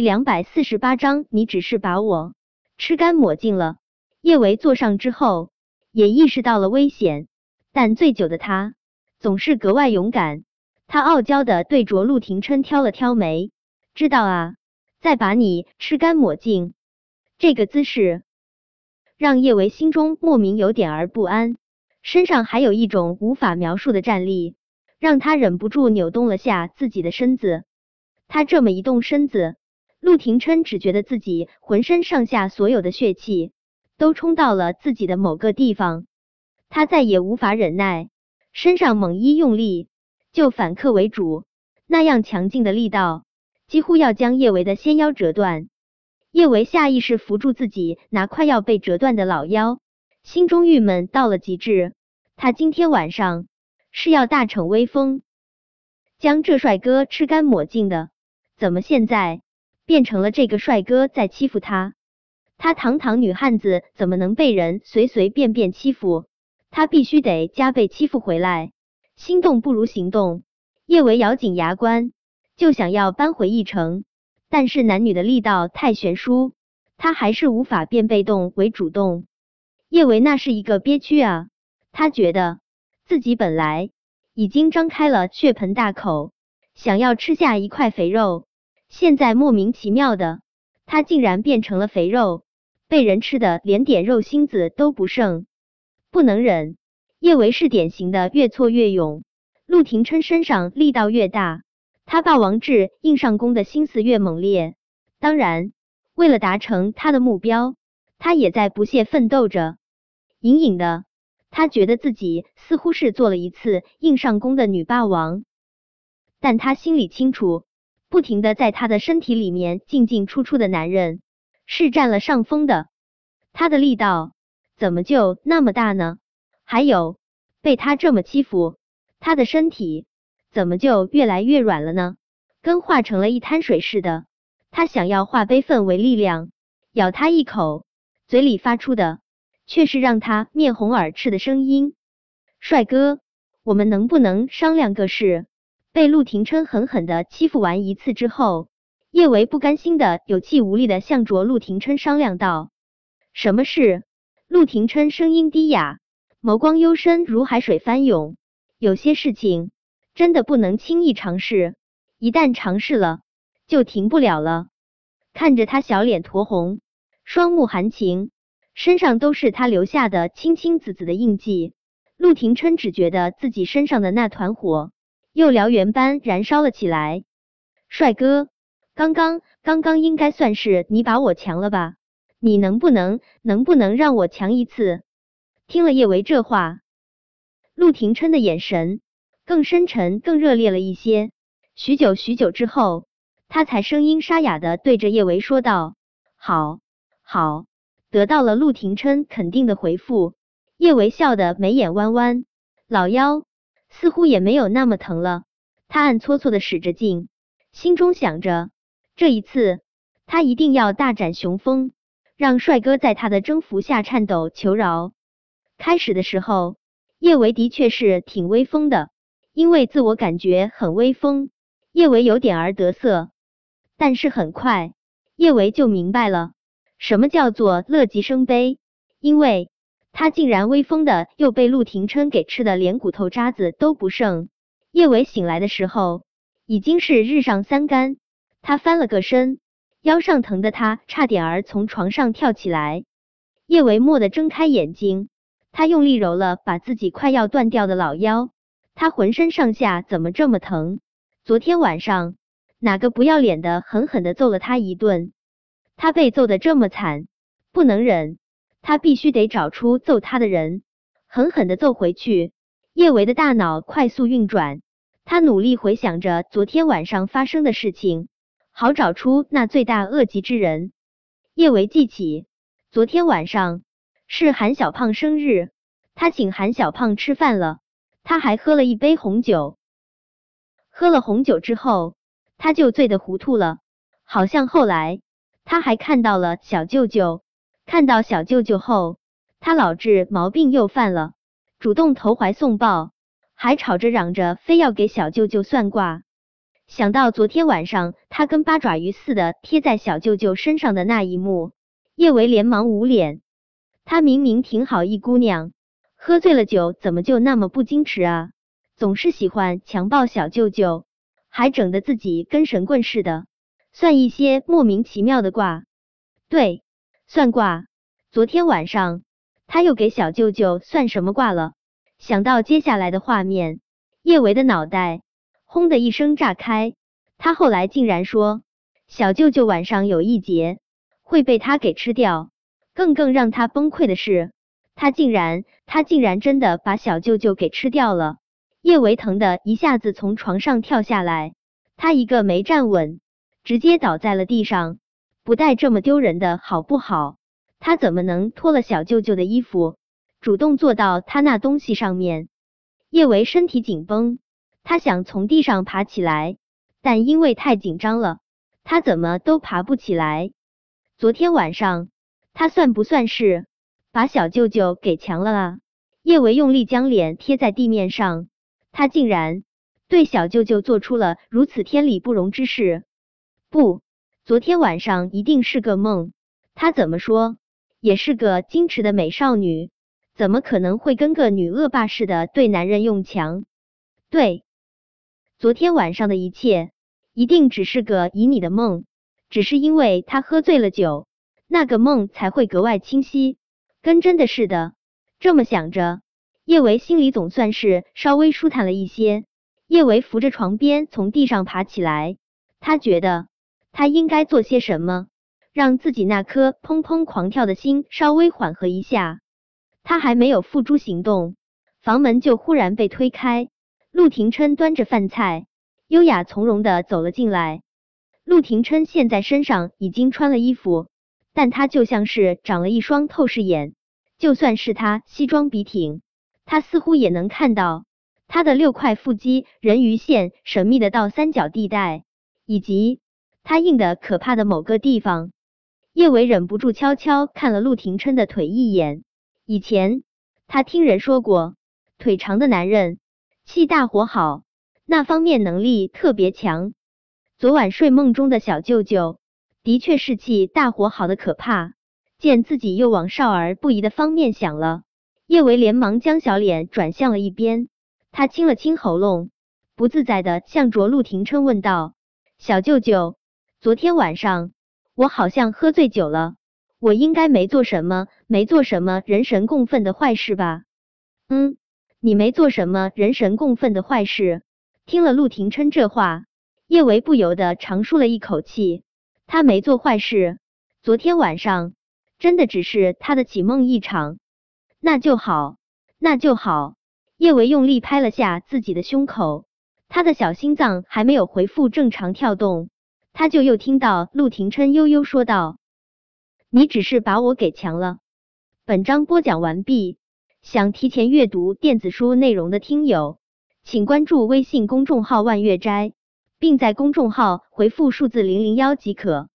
两百四十八章，你只是把我吃干抹净了。叶维坐上之后，也意识到了危险，但醉酒的他总是格外勇敢。他傲娇的对着陆廷琛挑了挑眉，知道啊，再把你吃干抹净，这个姿势让叶维心中莫名有点儿不安，身上还有一种无法描述的战栗，让他忍不住扭动了下自己的身子。他这么一动身子，陆廷琛只觉得自己浑身上下所有的血气都冲到了自己的某个地方，他再也无法忍耐，身上猛一用力。就反客为主，那样强劲的力道，几乎要将叶维的纤腰折断。叶维下意识扶住自己那快要被折断的老腰，心中郁闷到了极致。他今天晚上是要大逞威风，将这帅哥吃干抹净的。怎么现在变成了这个帅哥在欺负他？他堂堂女汉子怎么能被人随随便便欺负？他必须得加倍欺负回来。心动不如行动，叶维咬紧牙关，就想要扳回一城，但是男女的力道太悬殊，他还是无法变被动为主动。叶维那是一个憋屈啊，他觉得自己本来已经张开了血盆大口，想要吃下一块肥肉，现在莫名其妙的，他竟然变成了肥肉，被人吃的连点肉心子都不剩，不能忍。叶维是典型的越挫越勇，陆廷琛身上力道越大，他霸王制硬上弓的心思越猛烈。当然，为了达成他的目标，他也在不懈奋斗着。隐隐的，他觉得自己似乎是做了一次硬上弓的女霸王，但他心里清楚，不停的在他的身体里面进进出出的男人是占了上风的。他的力道怎么就那么大呢？还有被他这么欺负，他的身体怎么就越来越软了呢？跟化成了一滩水似的。他想要化悲愤为力量，咬他一口，嘴里发出的却是让他面红耳赤的声音：“帅哥，我们能不能商量个事？”被陆廷琛狠狠的欺负完一次之后，叶维不甘心的有气无力的向着陆廷琛商量道：“什么事？”陆廷琛声音低哑。眸光幽深如海水翻涌，有些事情真的不能轻易尝试，一旦尝试了就停不了了。看着他小脸酡红，双目含情，身上都是他留下的青青紫紫的印记，陆廷琛只觉得自己身上的那团火又燎原般燃烧了起来。帅哥，刚刚刚刚应该算是你把我强了吧？你能不能能不能让我强一次？听了叶维这话，陆廷琛的眼神更深沉、更热烈了一些。许久许久之后，他才声音沙哑的对着叶维说道：“好，好。”得到了陆廷琛肯定的回复，叶维笑得眉眼弯弯，老腰似乎也没有那么疼了。他暗搓搓的使着劲，心中想着，这一次他一定要大展雄风，让帅哥在他的征服下颤抖求饶。开始的时候，叶维的确是挺威风的，因为自我感觉很威风，叶维有点儿得瑟。但是很快，叶维就明白了什么叫做乐极生悲，因为他竟然威风的又被陆廷琛给吃的连骨头渣子都不剩。叶维醒来的时候已经是日上三竿，他翻了个身，腰上疼的他差点儿从床上跳起来。叶维蓦地睁开眼睛。他用力揉了把自己快要断掉的老腰，他浑身上下怎么这么疼？昨天晚上哪个不要脸的狠狠的揍了他一顿？他被揍的这么惨，不能忍，他必须得找出揍他的人，狠狠的揍回去。叶维的大脑快速运转，他努力回想着昨天晚上发生的事情，好找出那罪大恶极之人。叶维记起昨天晚上。是韩小胖生日，他请韩小胖吃饭了，他还喝了一杯红酒。喝了红酒之后，他就醉得糊涂了。好像后来他还看到了小舅舅，看到小舅舅后，他老治毛病又犯了，主动投怀送抱，还吵着嚷着非要给小舅舅算卦。想到昨天晚上他跟八爪鱼似的贴在小舅舅身上的那一幕，叶维连忙捂脸。他明明挺好一姑娘，喝醉了酒怎么就那么不矜持啊？总是喜欢强暴小舅舅，还整得自己跟神棍似的，算一些莫名其妙的卦。对，算卦。昨天晚上他又给小舅舅算什么卦了？想到接下来的画面，叶维的脑袋。轰的一声炸开，他后来竟然说小舅舅晚上有一劫会被他给吃掉。更更让他崩溃的是，他竟然他竟然真的把小舅舅给吃掉了。叶维疼的一下子从床上跳下来，他一个没站稳，直接倒在了地上。不带这么丢人的好不好？他怎么能脱了小舅舅的衣服，主动坐到他那东西上面？叶维身体紧绷。他想从地上爬起来，但因为太紧张了，他怎么都爬不起来。昨天晚上，他算不算是把小舅舅给强了啊？叶维用力将脸贴在地面上，他竟然对小舅舅做出了如此天理不容之事。不，昨天晚上一定是个梦。他怎么说也是个矜持的美少女，怎么可能会跟个女恶霸似的对男人用强？对。昨天晚上的一切一定只是个旖旎的梦，只是因为他喝醉了酒，那个梦才会格外清晰，跟真的似的。这么想着，叶维心里总算是稍微舒坦了一些。叶维扶着床边从地上爬起来，他觉得他应该做些什么，让自己那颗砰砰狂跳的心稍微缓和一下。他还没有付诸行动，房门就忽然被推开。陆廷琛端着饭菜，优雅从容的走了进来。陆廷琛现在身上已经穿了衣服，但他就像是长了一双透视眼，就算是他西装笔挺，他似乎也能看到他的六块腹肌、人鱼线、神秘的倒三角地带，以及他硬的可怕的某个地方。叶伟忍不住悄悄看了陆廷琛的腿一眼。以前他听人说过，腿长的男人。气大火好，那方面能力特别强。昨晚睡梦中的小舅舅的确是气大火好的可怕。见自己又往少儿不宜的方面想了，叶维连忙将小脸转向了一边。他清了清喉咙，不自在的向着陆廷琛问道：“小舅舅，昨天晚上我好像喝醉酒了，我应该没做什么，没做什么人神共愤的坏事吧？”“嗯。”你没做什么人神共愤的坏事。听了陆廷琛这话，叶维不由得长舒了一口气。他没做坏事，昨天晚上真的只是他的起梦一场。那就好，那就好。叶维用力拍了下自己的胸口，他的小心脏还没有恢复正常跳动，他就又听到陆廷琛悠悠说道：“你只是把我给强了。”本章播讲完毕。想提前阅读电子书内容的听友，请关注微信公众号“万月斋”，并在公众号回复数字零零幺即可。